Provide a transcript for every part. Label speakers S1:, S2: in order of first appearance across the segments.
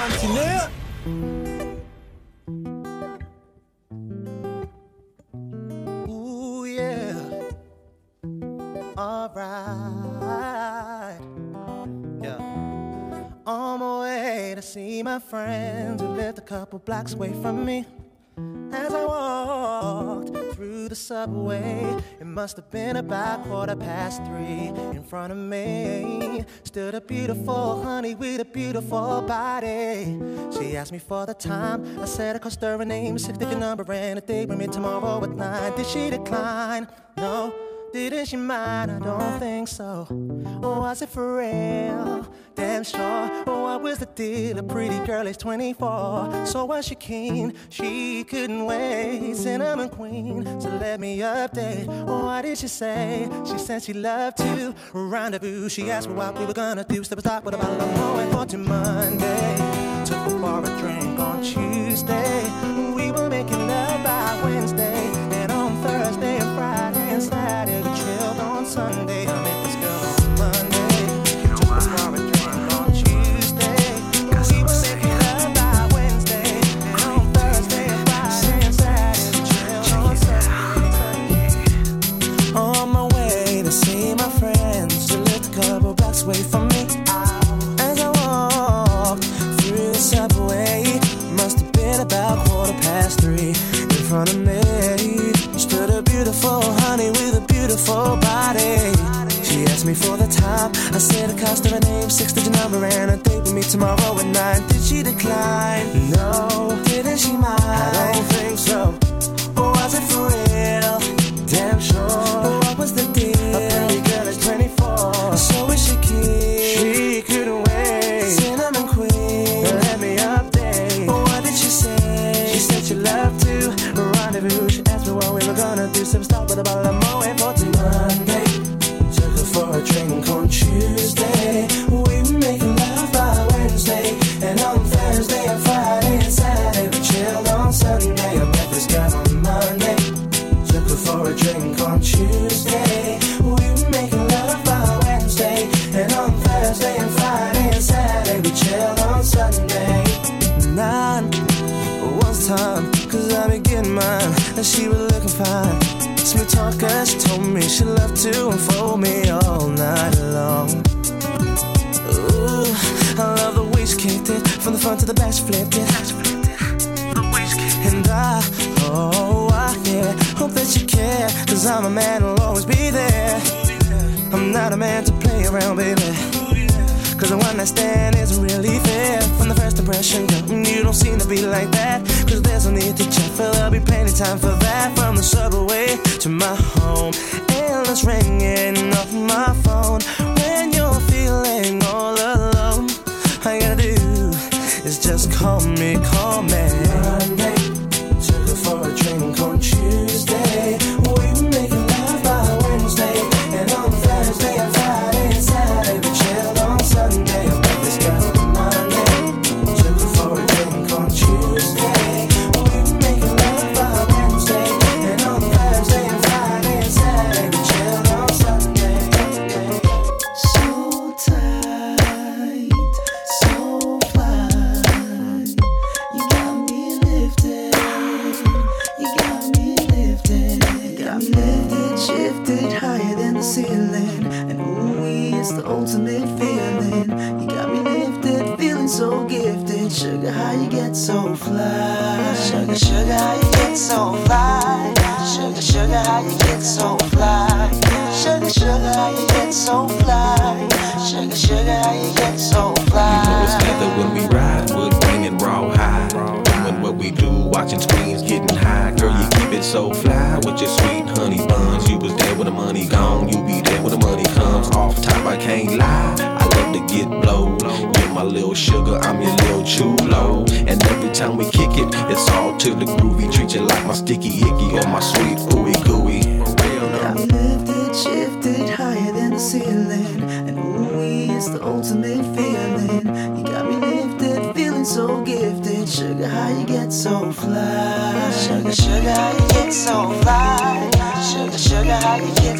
S1: Continue. Ooh, yeah. Alright. Yeah. On my way to see my friends who lived a couple blocks away from me. As I walked through the subway, must have been about quarter past three. In front of me stood a beautiful honey with a beautiful body. She asked me for the time. I said I stir her name, six digit number, and a date with me tomorrow at nine. Did she decline? No. Didn't she mind? I don't think so. Oh, was it for real? Damn sure. Oh, what was the deal? A pretty girl is 24. So was she keen? She couldn't wait. Cinnamon queen. So let me update. Oh, what did she say? She said she loved to rendezvous. She asked me what we were gonna do. Step aside with a bottle of Moet for to Monday. Took her for a drink on Tuesday. We were making love by Wednesday. And on Thursday and Friday and Saturday, we chilled on Sunday. Beautiful body. She asked me for the time. I said the cost of her name, six digit number, and a date with me tomorrow at nine. Did she decline? No. Didn't she mind? I don't think so. Or was it for real? Damn sure. But What was the deal? do some stuff with a bottle of Moe 14. The front to the back, she flipped it. And I, oh, I, yeah, hope that you care. Cause I'm a man who'll always be there. I'm not a man to play around, baby. Cause the one night stand isn't really fair. From the first impression, girl, mm, you don't seem to be like that. Cause there's no need to check, for there'll be plenty time for that. From the subway to my home, endless ringing off my phone. Call me, call me.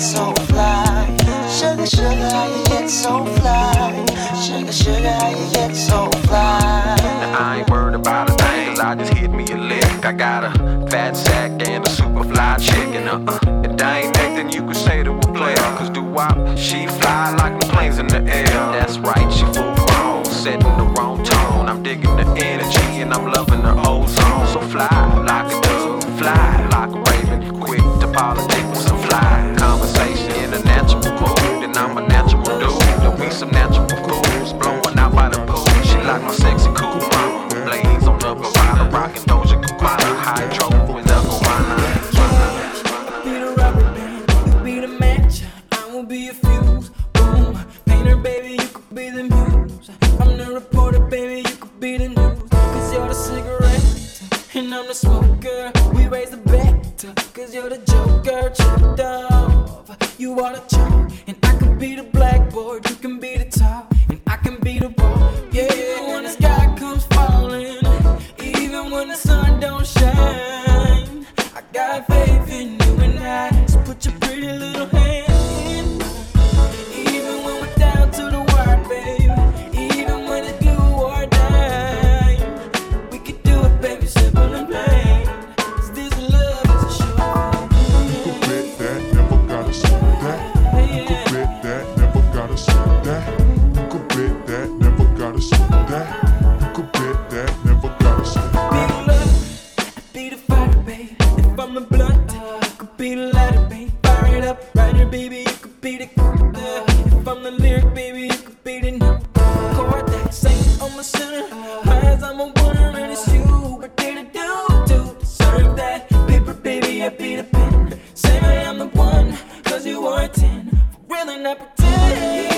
S2: so fly? Sugar, sugar, how you get so fly? Sugar, sugar, how you get so fly?
S3: Now, I ain't worried about a thing, cause I just
S2: hit me a lick.
S3: I got a fat sack and a super fly chicken. Uh uh. And I ain't acting, you could say to a player 'cause player. Cause do wop, she fly like the planes in the air. That's right, she full grown, setting the wrong tone. I'm digging the energy and I'm loving
S4: yeah.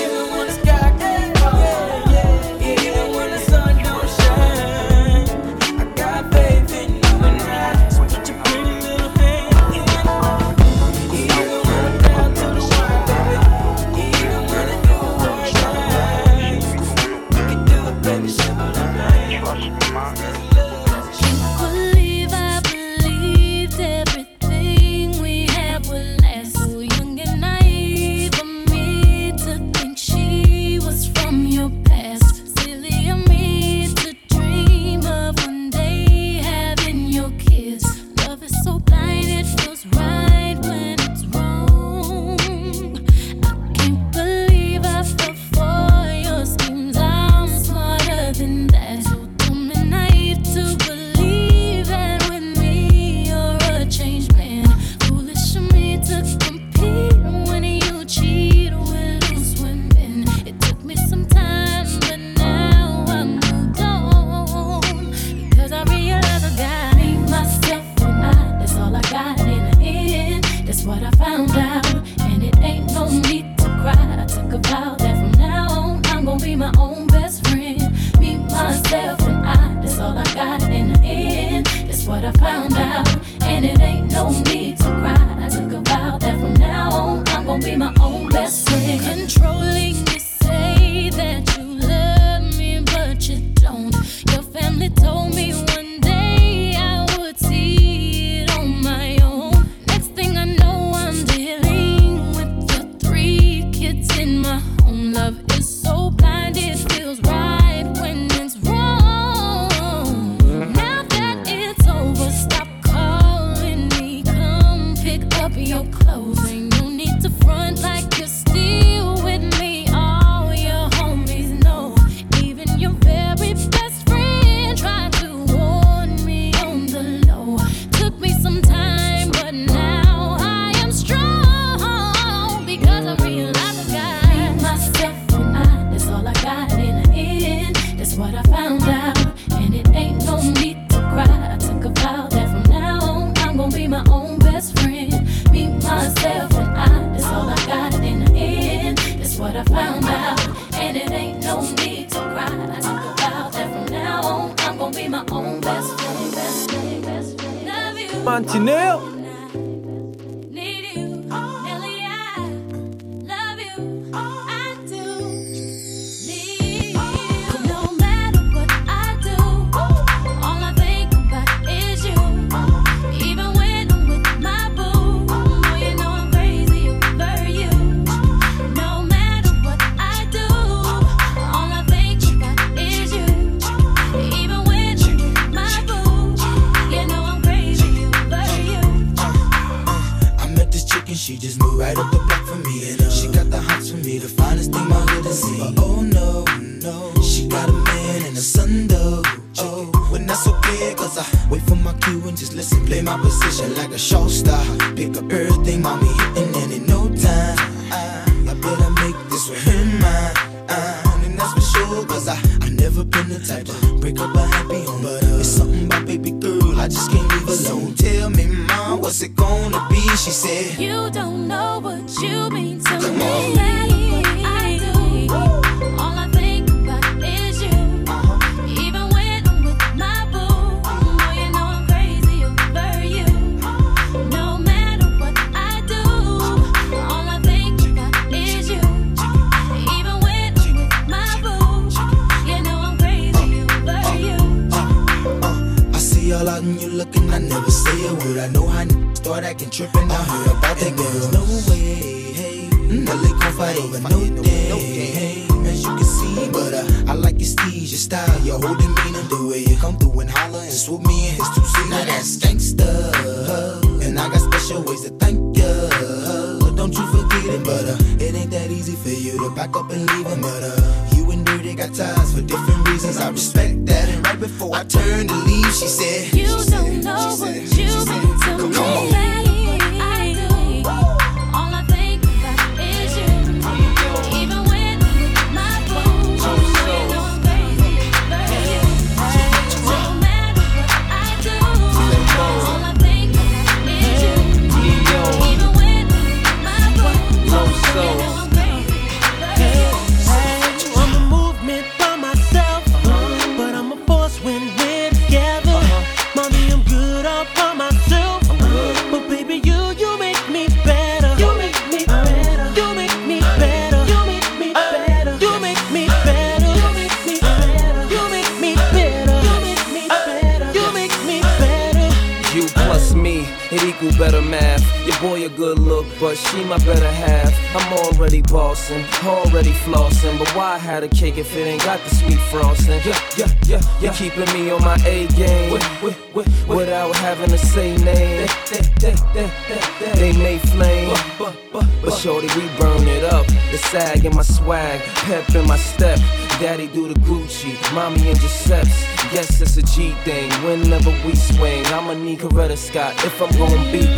S5: found out, and it ain't no need to cry. I took a vow that from now on I'm gonna be my own best friend. Be myself and I, that's all I got in the end. That's what I found out, and it ain't no need to cry. I took a vow that from now on I'm gonna be my own best friend. Best friend, best friend.
S6: Mantineo. if I'm going beat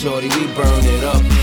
S6: shorty, we burn it up.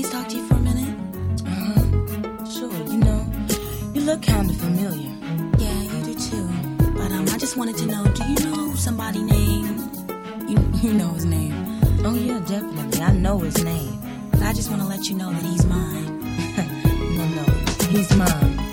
S7: please talk to you for a minute? Uh huh. Sure, you know, you look kinda familiar. Yeah, you do too. But um, I just wanted to know, do you know somebody named? You you know his name? Oh yeah, definitely. I know his name. But I just want to let you know that he's mine. no, no, he's mine.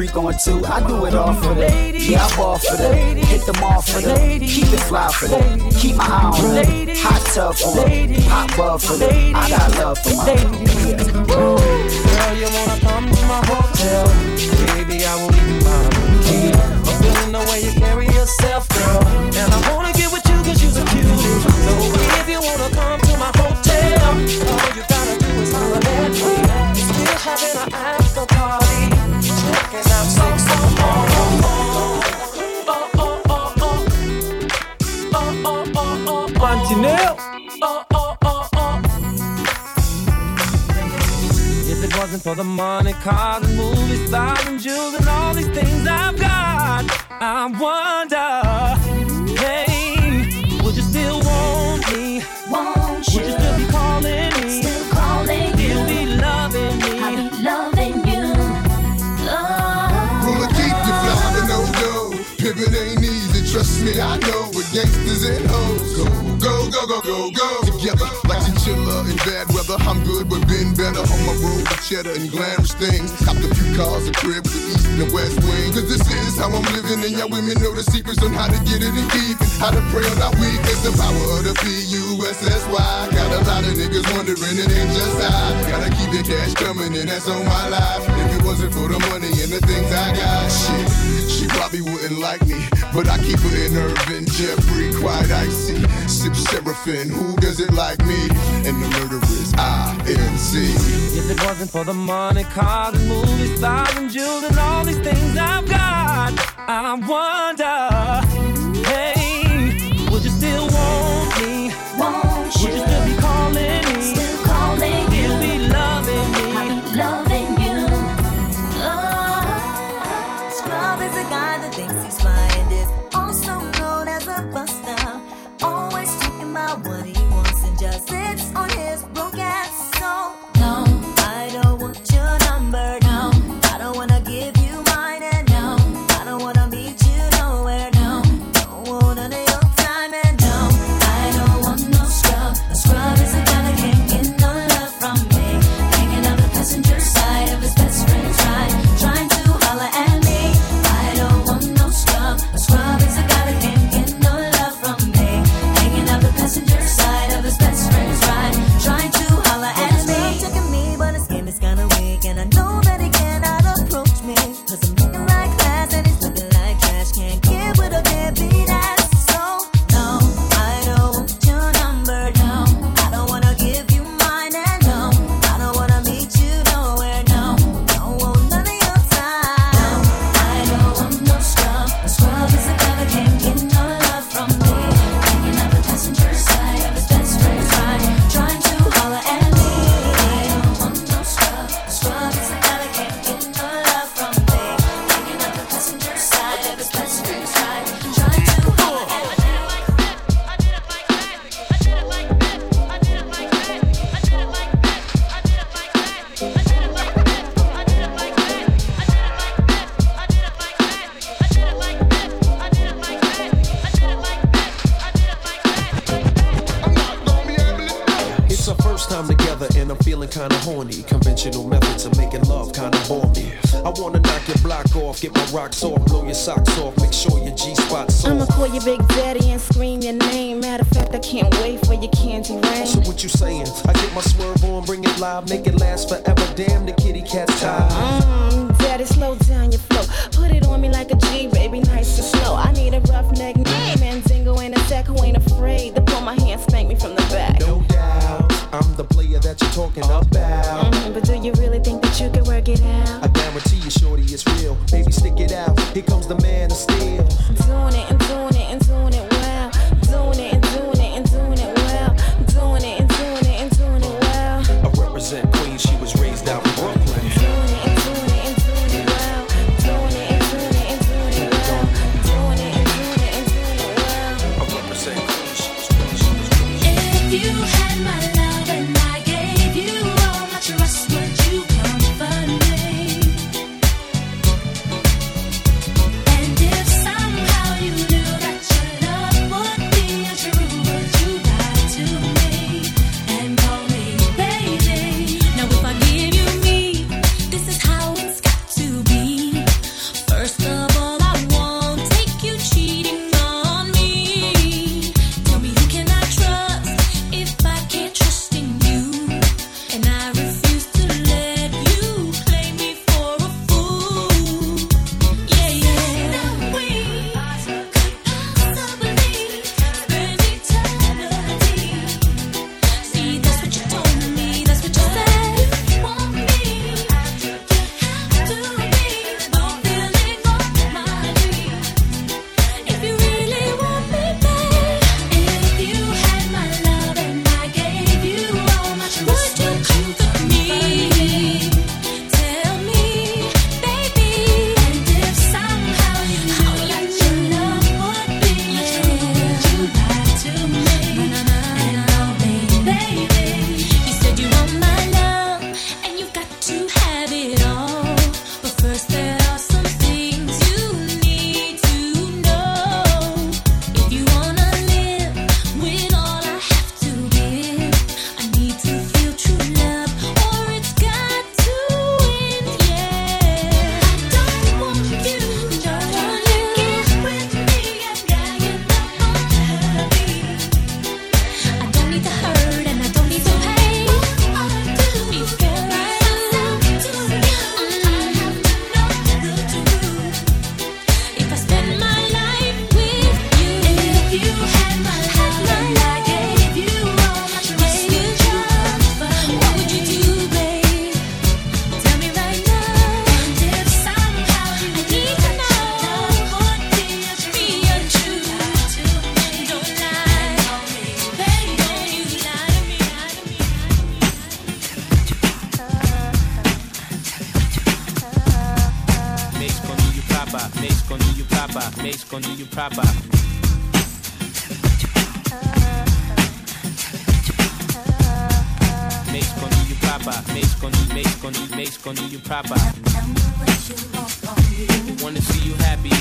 S8: creek on too. I do it all for them. Yeah, I ball for them. Hit them all for them. Keep it fly for them. Keep my eye on them. Hot tub for them. Hot bub for them. I got love for my
S7: yeah. Girl, you wanna come to my hotel?
S9: Baby. cheddar and glamorous things. Copped a few cars and cribs, the east and the west wing. Cause this is how I'm living, and y'all women know the secrets on how to get it and keep it. How to pray on our weakness, the power of the P-U-S-S-Y. Got a lot of niggas wondering, it ain't just I. Gotta keep the cash coming, and that's on my life wasn't for the money and the things I got, shit, she probably wouldn't like me. But I keep her in Irvin, Jeffrey, quite icy. Sip Seraphim, who does it like me? And the murderers, I N C.
S7: If it wasn't for the money, cars and movies, stars and jewels and all these things I've got, I wonder.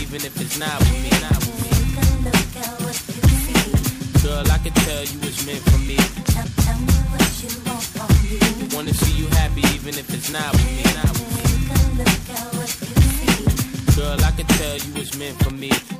S6: even if it's not with me. Not with me. Girl, I can tell you it's meant for me. Wanna see you happy even if it's not with me. Not with me. Girl, I can
S10: tell you
S2: it's meant for me.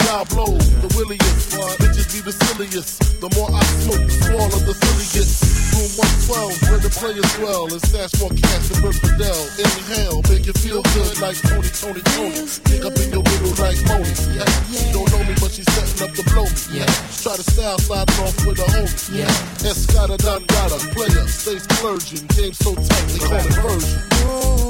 S11: Diablo, the williest. Bitches be the silliest. The more I smoke, the smaller the silly gets. Room 112, where the players dwell. And stash more cash than Bert Fidel. Inhale, make you feel good like Tony, Tony, Tony. Dig up in your middle like Moni. Yeah. She don't know me, but she's setting up to blow me. Yeah. Try to style sliding off with a homie. Yeah. Escada, Don Gata, player, stay splurging. Game so tight, they call it version.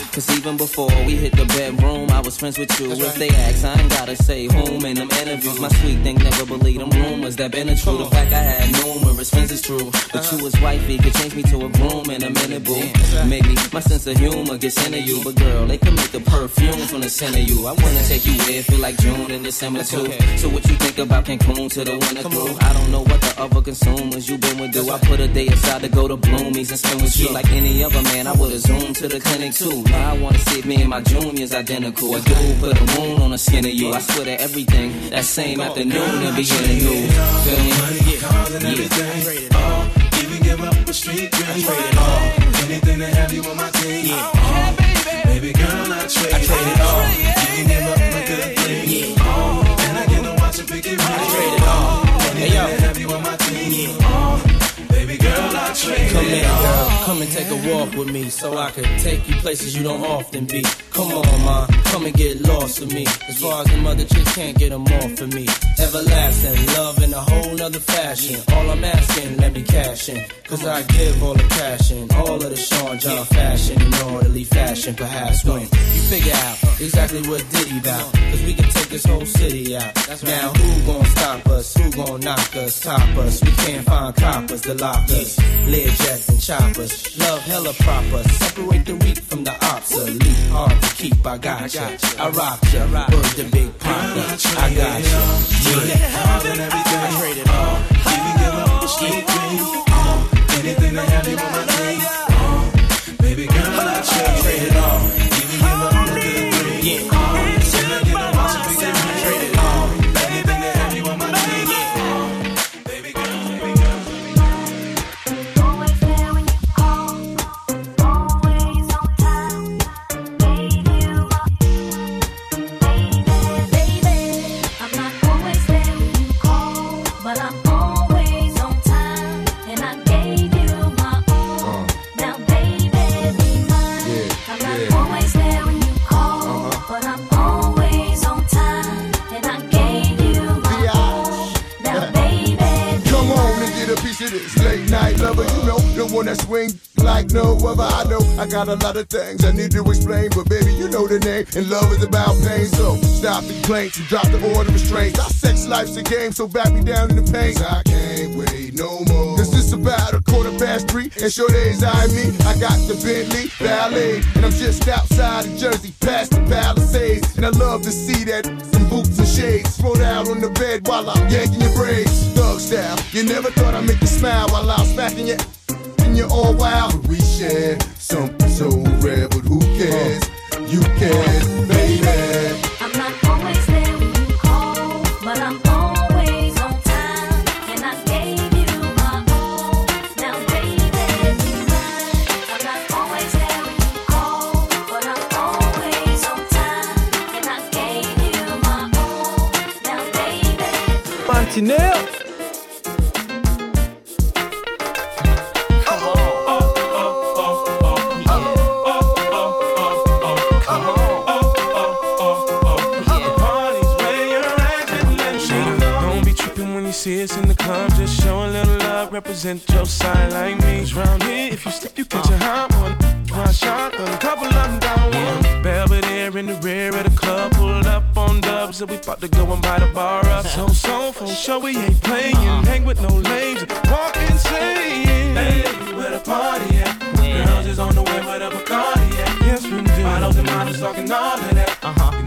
S5: Cause even before we hit the bedroom, I was
S12: friends with you. If they ask, I ain't gotta say whom in them interviews. My sweet thing never believed them rumors that been a true. The fact I had numerous friends is true. But you was wifey, could change me to a groom in a minute, boo. Maybe my sense of humor gets into you. But girl, they can make the perfume from the center of you. I wanna take you where feel like June and December too. So what you think about Cancun to the winter through? I don't know what the other consumers you been with do. I put a day aside to go to Bloomies and spend with you. Like any other man, I would've zoomed to the clinic too. I wanna see if me and my junior's identical. A dude put a moon on the skin of you. I swear to everything that same afternoon and beginning new. Feel me?
S13: everything. All, even give up a street dream. Oh, all, anything to have you on my team. Yeah. All, baby girl, I trade, I trade it all.
S12: Come
S13: it
S12: here,
S13: all.
S12: girl. Come and take a walk with me so I can take you places you don't often be. Come on, ma. Come and get lost with me. As far as the other chicks can't get them off of me. Everlasting love in a whole nother fashion. All I'm asking, let me cash in. Cause I give all the passion, all of the Sean John fashion in orderly fashion. Perhaps when you figure out exactly what Diddy about. Cause we can take this whole city out. Now who gon' stop us? Who gon' knock us? Top us? We can't find coppers to lock us. Lear jets and choppers. Love hella proper. Separate the weak from the obsolete. Hard to keep, I got ya. I rock ya. Word the big papa. I got ya.
S13: More than everything. I trade it all. Even give up a street dream. All, uh, anything to have you on my team. All, uh, baby girl, I trade it all. Even give up a good dream. All,
S9: uh, that swing like no other. I know I got a lot of things I need to explain, but baby, you know the name. And love is about pain, so stop the complaints and drop the order of restraints. Our sex life's a game, so back me down in the pain. I can't wait no more. Cause it's about a quarter past three, and sure days I me. I got the Bentley Ballet, and I'm just outside of Jersey, past the Palisades. And I love to see that some boots and shades thrown out on the bed while I'm yanking your braids. Thug style, you never thought I'd make you smile while I'm smacking you. And you're all wild. We share something so rare, but who cares? You care, baby.
S7: I'm not always there when you call, but I'm always on time, and I gave you my all. Now, baby, be mine. I'm not always there when you call, but I'm always on time, and I gave you my all. Now, baby.
S5: Mantineo. Represent your side like me. 'Cause round here, if you slip, you catch a hot one. One shot, a couple of them down one. Belvedere in the rear of the club, pulled up on dubs, and we about to go and buy the bar up. So, so, for sure, we ain't playing. Hang with no lames, walk insane.
S13: Hey, where the party at? Girls is on the way where the Bacardi at.
S5: Yes, we do.
S13: Models and models talking all of that. Uh-huh. You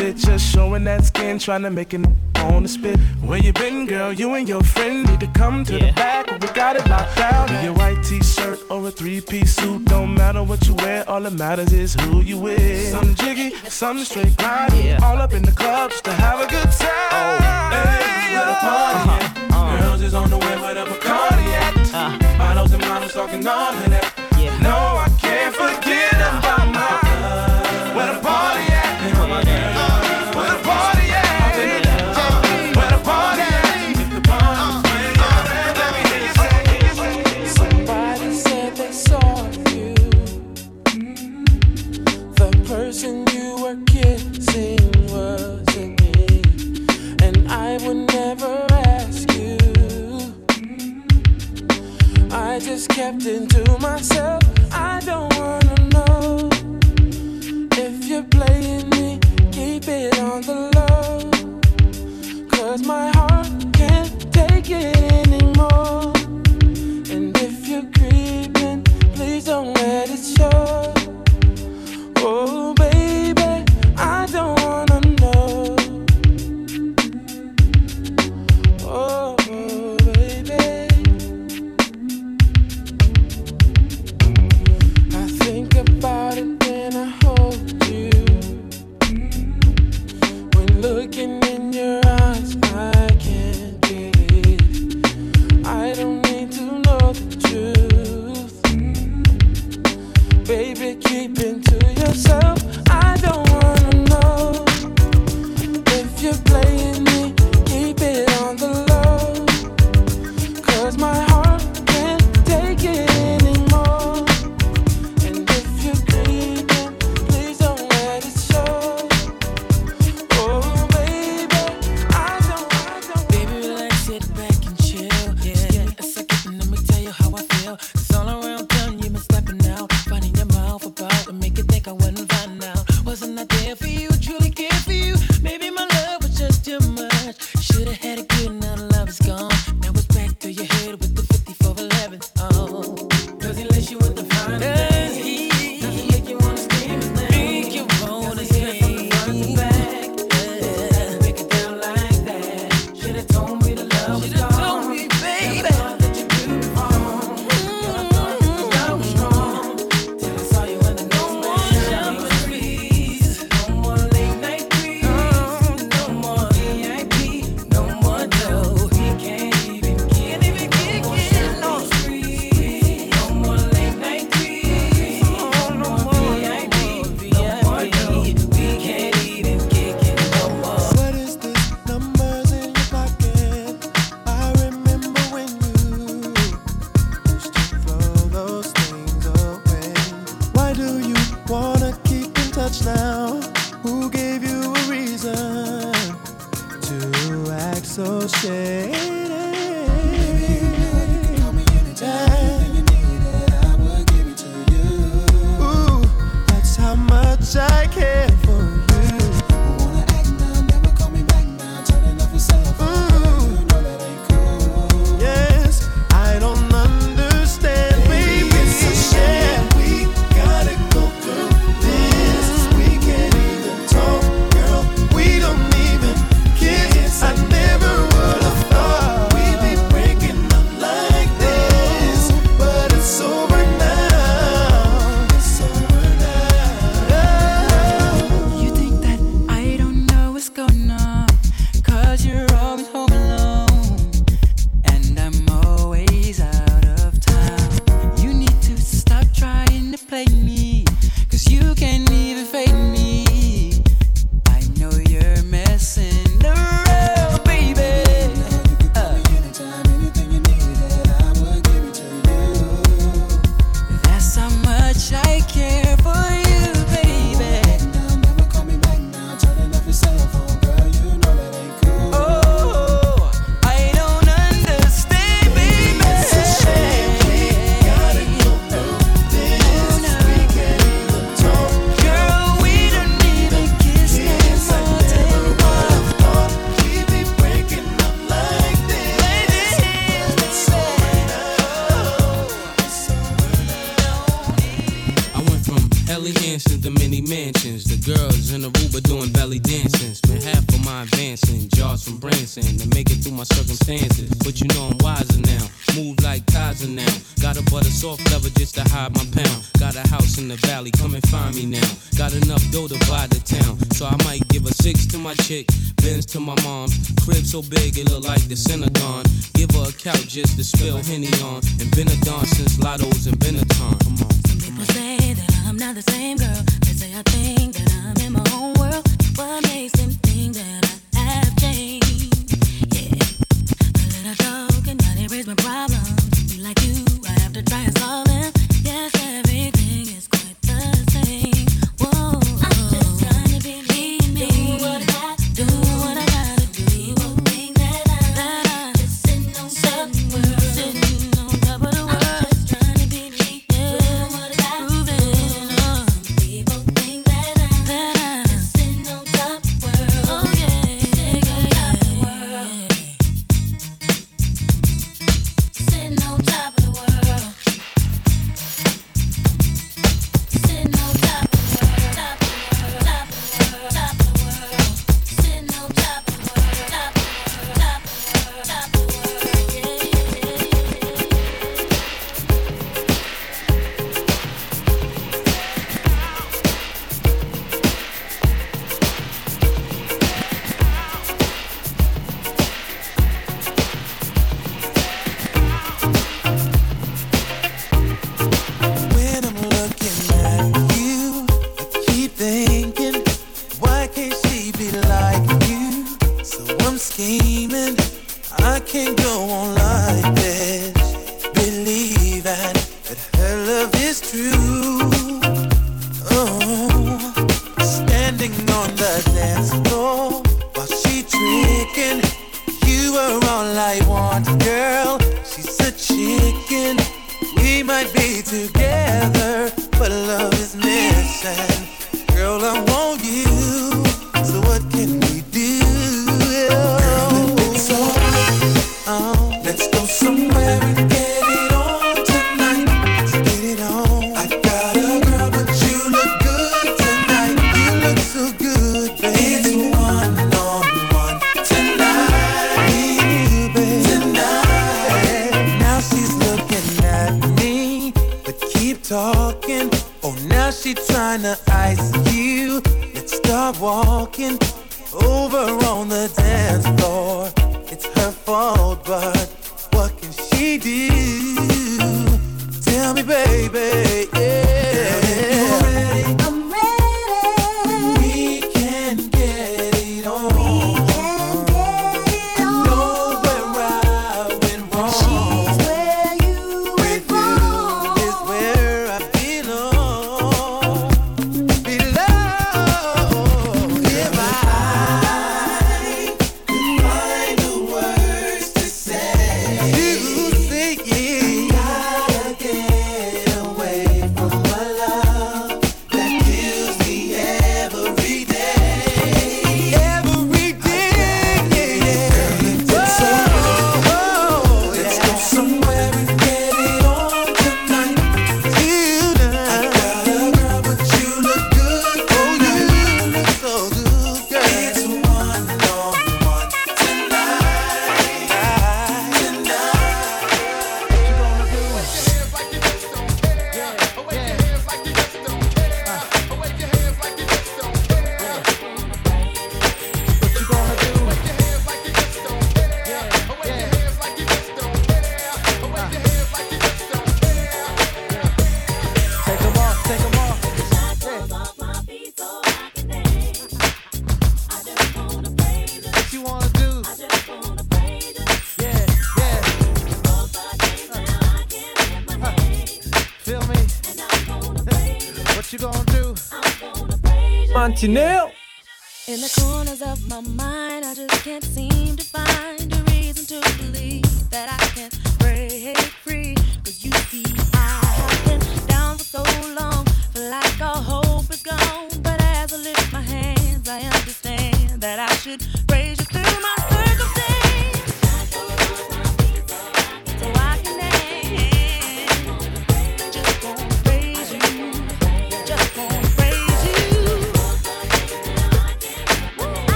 S5: outfit, just showing that skin, trying to make it on the spit. Where you been, girl? You and your friend need to come to the back. We got it locked down. In your white t-shirt or a three-piece suit, don't matter what you wear. All that matters is who you with. Some jiggy, some straight grind. All up in the club just to have a good time. Oh.
S13: Hey, where the party uh-huh. at? Uh-huh. Girls is on the way where the Bacardi at. Uh. Models and models talking all of that. No, I can't forget
S5: myself.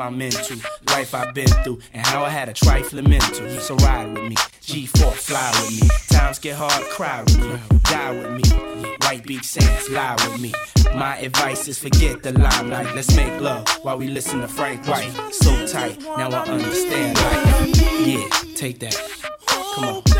S12: I'm into, life I've been through, and how I had a trifling mental. So ride with me, G4 fly with me. Times get hard, cry with me, die with me. White Beach Saints, lie with me. My advice is forget the limelight. Let's make love while we listen to Frank White. So tight, now I understand life. Yeah, take that. Come on.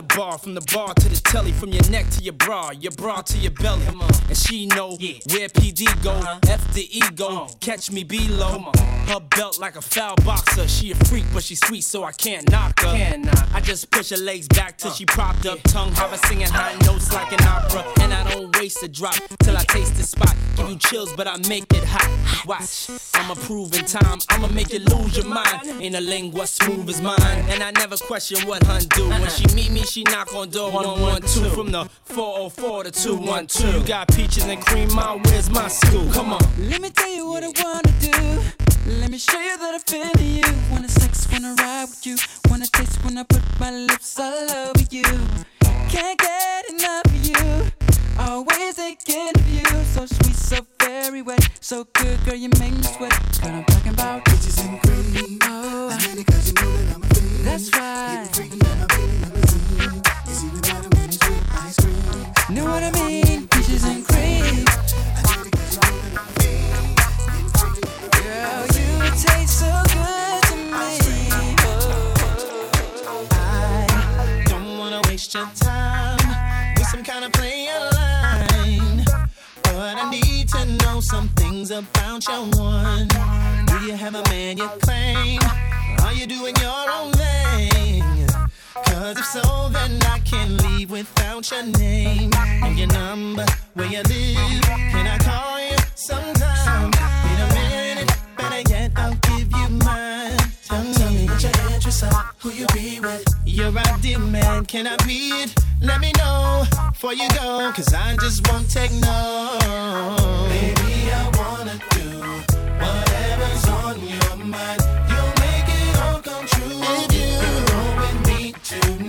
S5: The
S12: car to to the bar, from the bar to the telly, from your neck to your bra, your bra to your belly. And she know where PD go, F the ego, catch me below. Her belt like a foul boxer. She a freak, but she sweet, so I can't knock her. I just push her legs back till she propped up, tongue have her singing high notes like an opera. And I don't waste a drop till I taste the spot. Give you chills, but I make it hot. Watch, I'ma prove in time, I'ma make you lose your mind. In a lingua smooth as mine, and I never question what hun do. When she meet me, she knock on door 112 from the 404 to 212. You got peaches and cream, my where's my school? Come on.
S14: Let me tell you what I wanna do. Let me show you that I feel you. Wanna sex, wanna ride with you. Wanna taste when I put my lips all over you. Can't get enough of you. Always thinking of you. So sweet, so very wet. So good, girl, you make me sweat. Girl, I'm talking about bitches and cream. Oh, that's right. Know what I mean? Peaches and cream. Girl, you taste so good to me.
S2: I don't wanna waste your time with some kind of player line. But I need to know some things about your one. Do you have a man you claim? Are you doing your own thing? Cause if so, then I can't leave without your name and your number, where you live. Can I call you sometime? In a minute, better yet, I'll give you mine. Tell me what your interests are, who you be with. Right, dear man, can I be it? Let me know before you go, cause I just won't take no. Baby, I wanna do whatever's on your mind.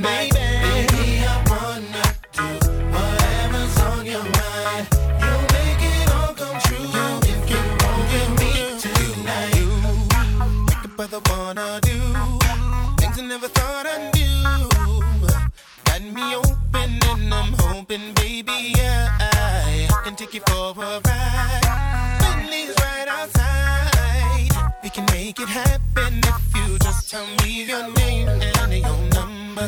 S2: Make it all come true if you roll with me tonight. Make a brother wanna do things I never thought I'd do. Got me open and I'm hoping, baby, yeah I can take you for a ride. Bentley's right outside. We can make it happen if you just tell me your name and your number,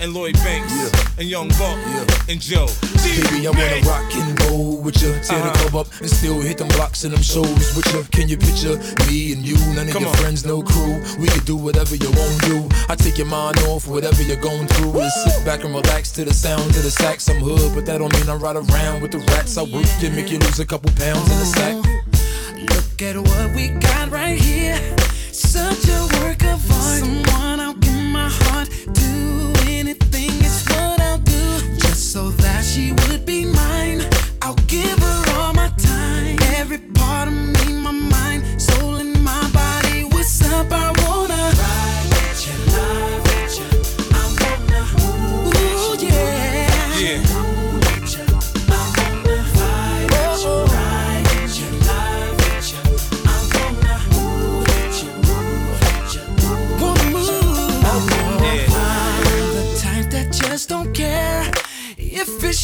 S15: And Lloyd Banks. And Young Buck. And Joe.
S16: Baby, I wanna rock and roll with you. Tear the uh-huh. club up and still hit them blocks and them shows with you. Can you picture me and you? None of
S15: Come
S16: your
S15: on.
S16: friends, no crew. We can do whatever you want to do. I take your mind off whatever you're going through. And sit back and relax to the sound of the sax. I'm hood, but that don't mean I ride around with the rats. I work you, make you lose a couple pounds in the sack.
S14: Look at what we got right here. Such a work of art. Someone I'll give my heart to. So that she would be mine.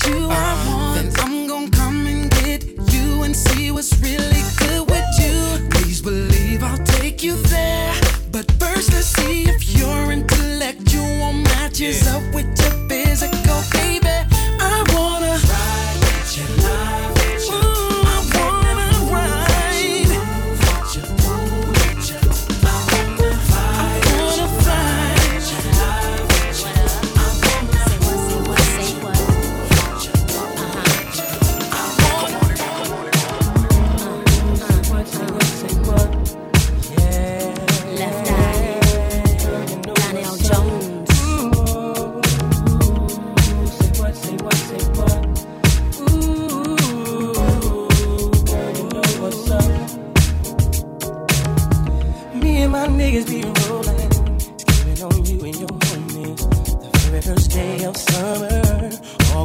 S14: You I want.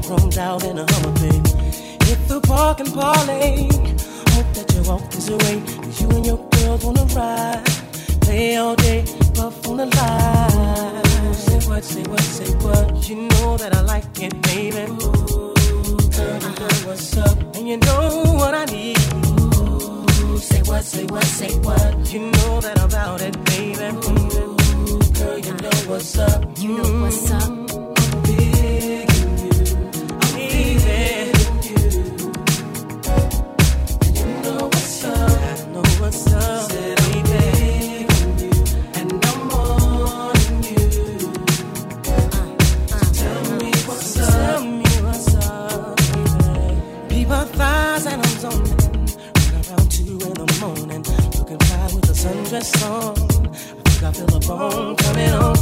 S3: roams out in a Hummer, babe. Hit the park and parlay. Hope that you walk this away. Cause you and your girls wanna ride. Play all day, puff on the line. Say what, say what, say what. You know that I like it, baby. Ooh, girl, you know what's up. And you know what I need. Ooh, say what, say what, say what. You know that about it, baby. Ooh, girl, you know what's up. You know what's up. a song. I think I feel a bone coming on.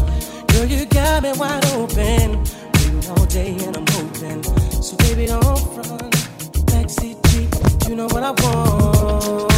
S3: Girl, you got me wide open. Waiting all day and I'm hoping. So baby, don't front. Backseat Jeep, you know what I want.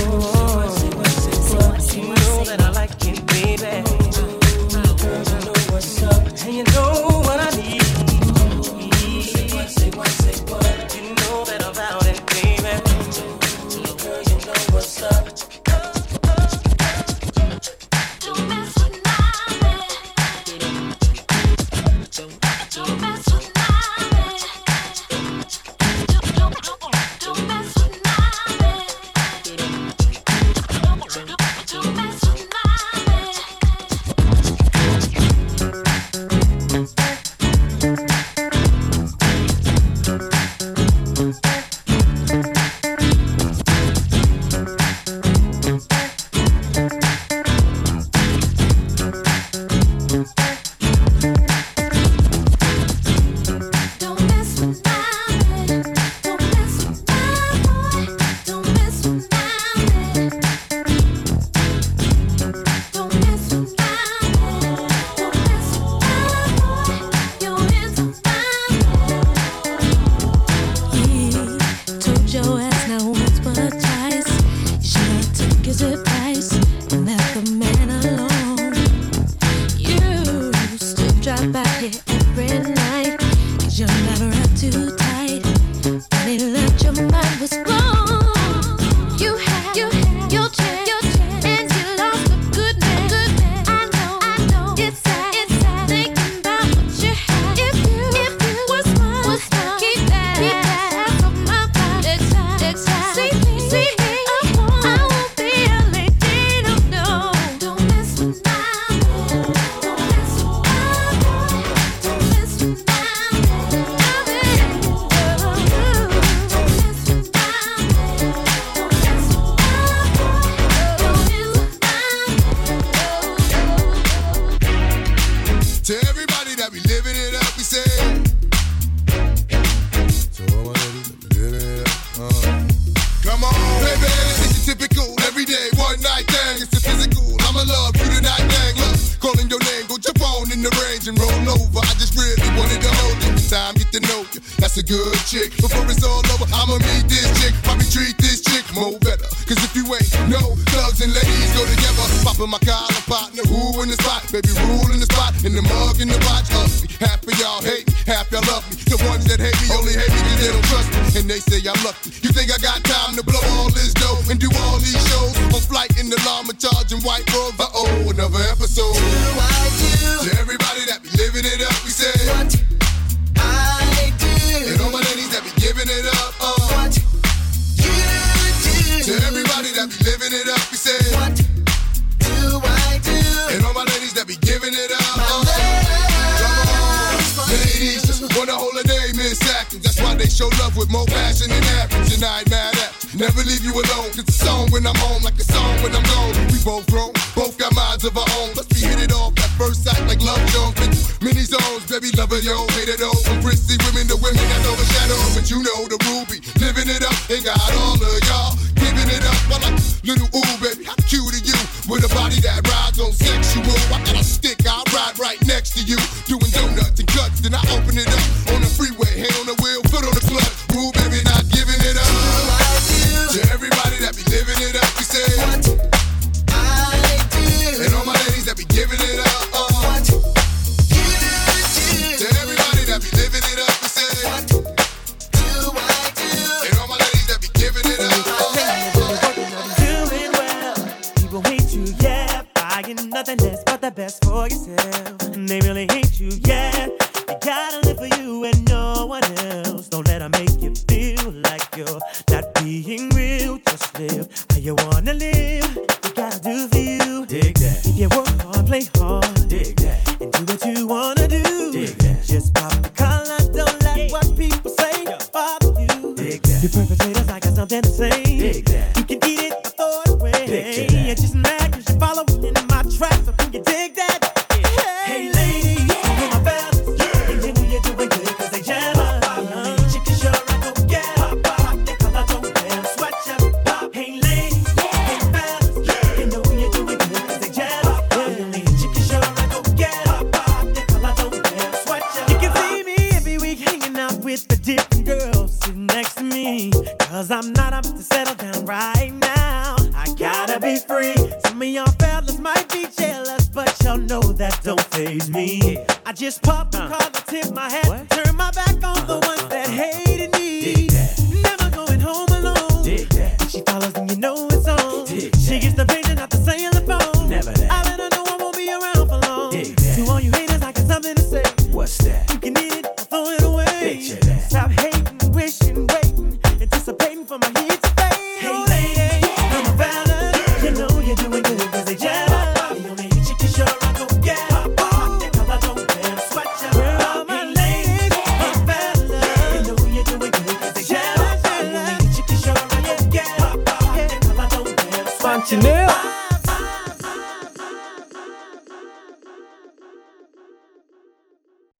S3: is it
S9: right?